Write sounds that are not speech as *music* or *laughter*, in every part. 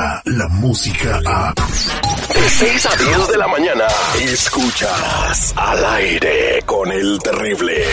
llega la música a... De 6 a 10 de la mañana, escuchas al aire con el terrible.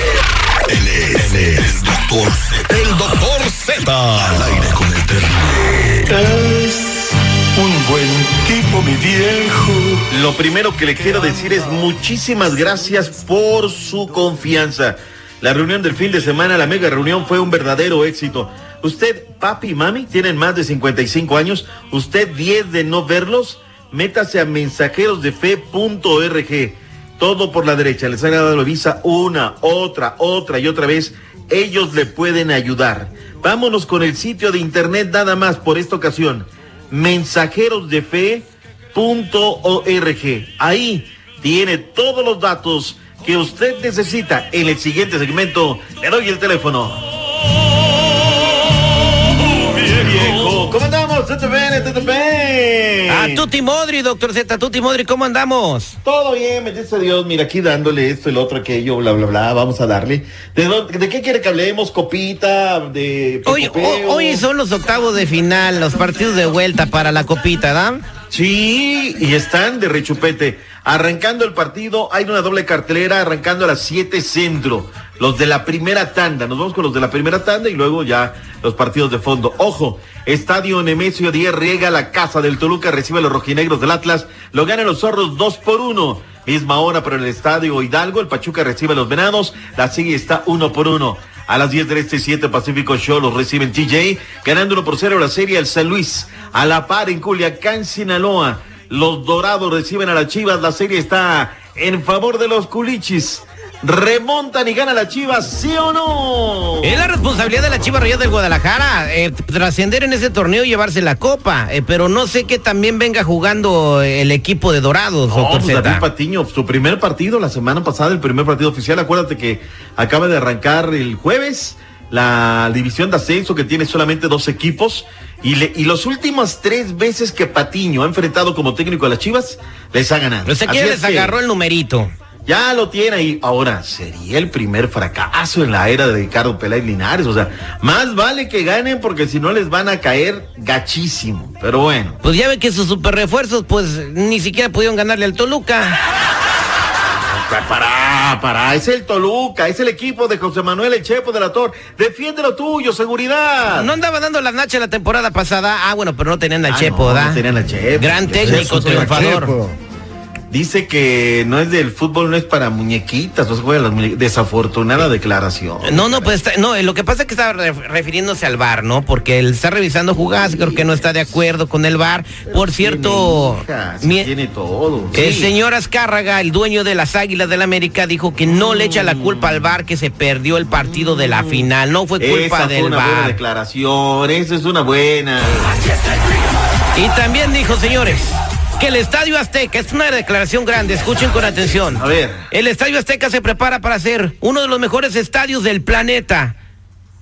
Él es el doctor Z. El doctor Z. Al aire con el terrible. Es un buen tipo, mi viejo. Lo primero que le quiero decir es muchísimas gracias por su confianza. La reunión del fin de semana, la mega reunión, fue un verdadero éxito. Usted, papi y mami, tienen más de 55 años. Usted 10 de no verlos. Métase a mensajerosdefe.org. Todo por la derecha. Les han dado la visa una, otra, otra y otra vez. Ellos le pueden ayudar. Vámonos con el sitio de internet nada más por esta ocasión. Mensajerosdefe.org. Ahí tiene todos los datos que usted necesita. En el siguiente segmento le doy el teléfono. ¿Cómo andamos? ¿Todo bien? ¿Todo bien? A Tuti Modri, doctor Z, Tuti Modri, ¿cómo andamos? Todo bien, bendito Dios. Mira, aquí dándole esto, el otro, aquello, bla, bla, bla. Vamos a darle. ¿De, dónde- de qué quiere que hablemos? ¿Copita? ¿De Hoy, picopeo? ho- hoy son los octavos de final, los partidos de vuelta para la copita, ¿da? Sí, y están de rechupete. Arrancando el partido, hay una doble cartelera arrancando a las 7 centro. Los de la primera tanda. Nos vamos con los de la primera tanda y luego ya los partidos de fondo. Ojo, Estadio Nemesio 10 riega la casa del Toluca, recibe a los rojinegros del Atlas. Lo ganan los zorros 2 por 1. Misma hora para el Estadio Hidalgo. El Pachuca recibe a los venados. La sigue está 1 por 1. A las 10 del este 7 Pacífico Show los reciben TJ, ganando 1 por 0 la serie el San Luis. A la par en Culiacán, Sinaloa. Los Dorados reciben a las Chivas. La serie está en favor de los Culichis. Remontan y gana la Chivas, ¿sí o no? Es la responsabilidad de la Chiva Reyes del Guadalajara, eh, trascender en ese torneo y llevarse la copa, eh, pero no sé que también venga jugando el equipo de Dorados, No, pues David. Patiño, su primer partido la semana pasada, el primer partido oficial. Acuérdate que acaba de arrancar el jueves la división de ascenso que tiene solamente dos equipos. Y, le- y los últimos tres veces que Patiño ha enfrentado como técnico a las Chivas, les ha ganado. Así quién es les que agarró el numerito. Ya lo tiene ahí. Ahora, sería el primer fracaso en la era de Ricardo Peláez Linares. O sea, más vale que ganen porque si no les van a caer gachísimo. Pero bueno. Pues ya ve que sus super refuerzos, pues ni siquiera pudieron ganarle al Toluca. Pará, pará, es el Toluca, es el equipo de José Manuel El Chepo de la Tor. Defiende lo tuyo, seguridad. No andaba dando las nachas la temporada pasada. Ah, bueno, pero no tenían al Ah, Chepo, no, ¿da? no tenían al Chepo. Gran ¿Qué es técnico, triunfador. Dice que no es del fútbol, no es para muñequitas, no se juega las muñequitas. Desafortunada declaración. No, no, pues está- no, eh, lo que pasa es que estaba re- refiriéndose al VAR, ¿no? Porque él está revisando jugadas, creo que no está de acuerdo con el VAR. Por cierto, Tiene, mi- todo. el sí. señor Azcárraga, el dueño de las Águilas del América, dijo que no le echa la culpa al VAR que se perdió el partido de la final, no fue culpa Esa fue del una buena VAR. declaración, esa es una buena. Y también dijo, señores, que el Estadio Azteca, es una declaración grande, escuchen con atención. A ver. El Estadio Azteca se prepara para ser uno de los mejores estadios del planeta.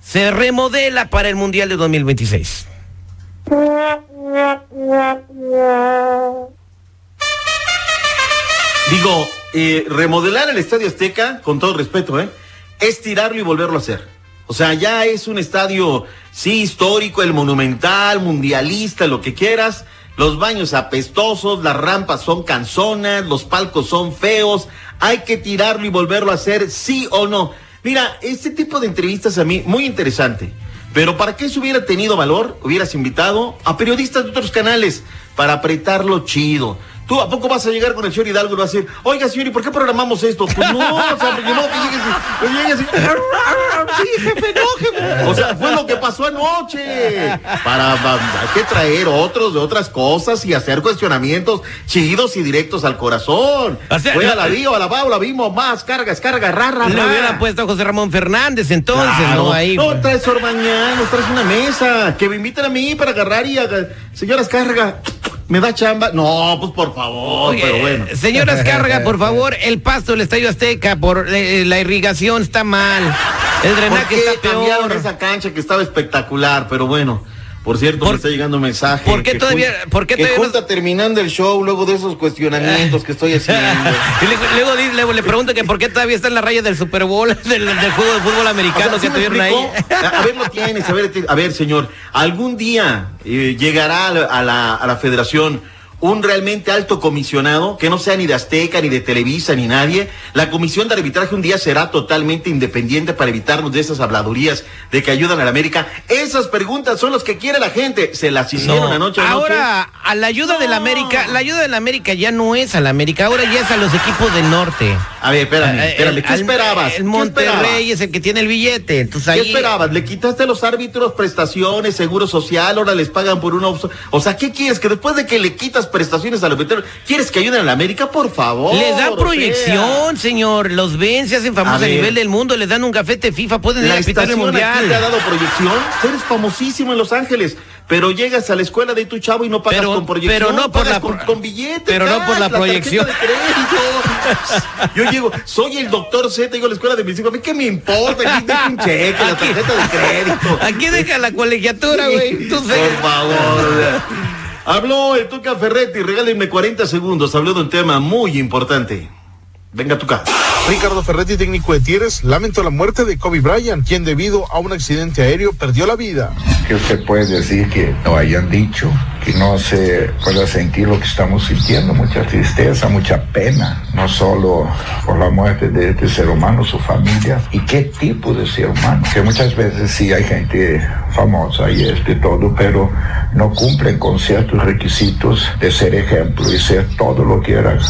Se remodela para el Mundial de 2026. Digo, eh, remodelar el Estadio Azteca, con todo respeto, ¿eh? Es tirarlo y volverlo a hacer. O sea, ya es un estadio, sí, histórico, el monumental, mundialista, lo que quieras. Los baños apestosos, las rampas son canzonas, los palcos son feos. Hay que tirarlo y volverlo a hacer, sí o no. Mira, este tipo de entrevistas a mí, muy interesante. Pero para que eso hubiera tenido valor, hubieras invitado a periodistas de otros canales para apretarlo chido. Tú, ¿a poco vas a llegar con el señor Hidalgo y vas a decir, oiga, señor, ¿y por qué programamos esto? Pues no, o sea, porque no que llegues, que llegues sí, jefe, no, jefe. O sea, fue lo que pasó anoche. Para, hay que traer otros de otras cosas y hacer cuestionamientos chidos y directos al corazón. O sea, Fue a la vio, a la va, la vimos más, cargas, carga, rara, Le hubieran puesto a José Ramón Fernández entonces, Claro. ¿no? Ahí. No, traes Orbañán, nos traes una mesa. Que me inviten a mí para agarrar y haga- Señoras, carga. ¿Me da chamba? No, pues por favor, Oye, pero bueno. Señoras, carga, por favor, *laughs* el pasto del Estadio Azteca, por eh, la irrigación está mal. El ¿Por drenaje qué está cambiaron peor. esa cancha que estaba espectacular? Pero bueno. Por cierto, Por- me está llegando un mensaje. ¿por qué que todavía- jun- por qué que todavía no- junta terminando el show luego de esos cuestionamientos que estoy haciendo? *laughs* Y luego, luego luego le pregunto que por qué todavía está en la raya del Super Bowl, *laughs* del, del juego de fútbol O sea, americano ¿sí que tuvieron ahí. A ver, lo tienes, a ver, a ver, señor, algún día eh, llegará a la- a la federación un realmente alto comisionado, que no sea ni de Azteca, ni de Televisa, ni nadie. La comisión de arbitraje un día será totalmente independiente para evitarnos de esas habladurías de que ayudan a la América. Esas preguntas son las que quiere la gente. Se las hicieron No, anoche. anoche. ahora a la ayuda de la América, la ayuda de la América ya no es a la América, ahora ya es a los equipos del norte. A ver, espérame, Eh, espérame, el- ¿qué al- esperabas? El ¿Qué Monterrey es el que tiene el billete, entonces ¿Qué ahí esperabas? ¿Le quitaste a los árbitros prestaciones, seguro social, ahora les pagan por una... O sea, ¿qué quieres? Que después de que le quitas prestaciones a los veteranos, ¿quieres que ayuden a la América? Por favor. les da o proyección, señor. Los ven, se hacen famosos A nivel del mundo, les dan un gafete FIFA, pueden ir La a el mundial. te ha dado proyección. Eres famosísimo en Los Ángeles, pero llegas a la escuela de tu chavo y no pagas Pero- con proyección. pero no por pagas la con, con billete. pero no por la proyección. de crédito. Yo llego, soy el doctor Z, digo a la escuela de mis hijos, ¿a mí qué me importa? Aquí dejo un cheque, la *laughs* tarjeta de crédito. Aquí deja la colegiatura, güey. Por favor. Habló el Tuca Ferretti, regálenme 40 segundos. Habló de un tema muy importante. Venga, Tuca. Ricardo Ferretti, técnico de Tigres, lamentó la muerte de Kobe Bryant, quien debido a un accidente aéreo perdió la vida. que usted puede decir que no hayan dicho, que no se pueda sentir lo que estamos sintiendo, mucha tristeza, mucha pena, no solo por la muerte de este ser humano, su familia, y qué tipo de ser humano, que muchas veces sí hay gente famosa y este todo, pero no cumplen con ciertos requisitos de ser ejemplo y ser todo lo que eran.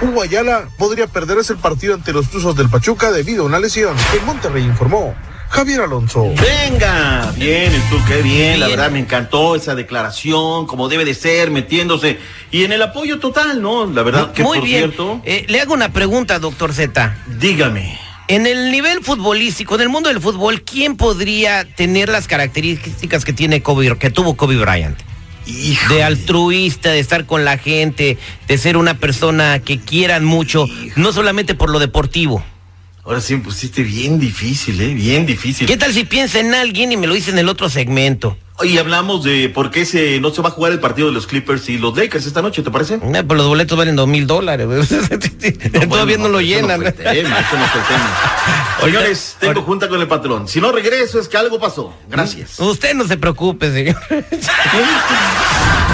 Hugo Ayala podría perderse el partido ante los Tuzos del Pachuca debido a una lesión. En Monterrey informó Javier Alonso. Venga, bien, el Tuca, bien, la verdad me encantó esa declaración, como debe de ser, metiéndose. Y en el apoyo total, ¿no? La verdad que Muy por bien. cierto, Eh, le hago una pregunta, doctor Z. dígame. En el nivel futbolístico, en el mundo del fútbol, ¿quién podría tener las características que tiene Kobe, que tuvo Kobe Bryant? Híjole. De altruista, de estar con la gente, de ser una persona que quieran mucho, no solamente por lo deportivo. Ahora sí me pusiste bien difícil, ¿eh? Bien difícil. ¿Qué tal si piensa en alguien y me lo dice en el otro segmento? Y hablamos de por qué se, no se va a jugar el partido de los Clippers y los Lakers esta noche, ¿te parece? Eh, pues los boletos valen dos mil dólares. *laughs* Todavía no, lo llenan. No tema, fue el tema. Señores, tengo junta con el patrón. Si no regreso es que algo pasó. Gracias. Usted no se preocupe, señor. *laughs*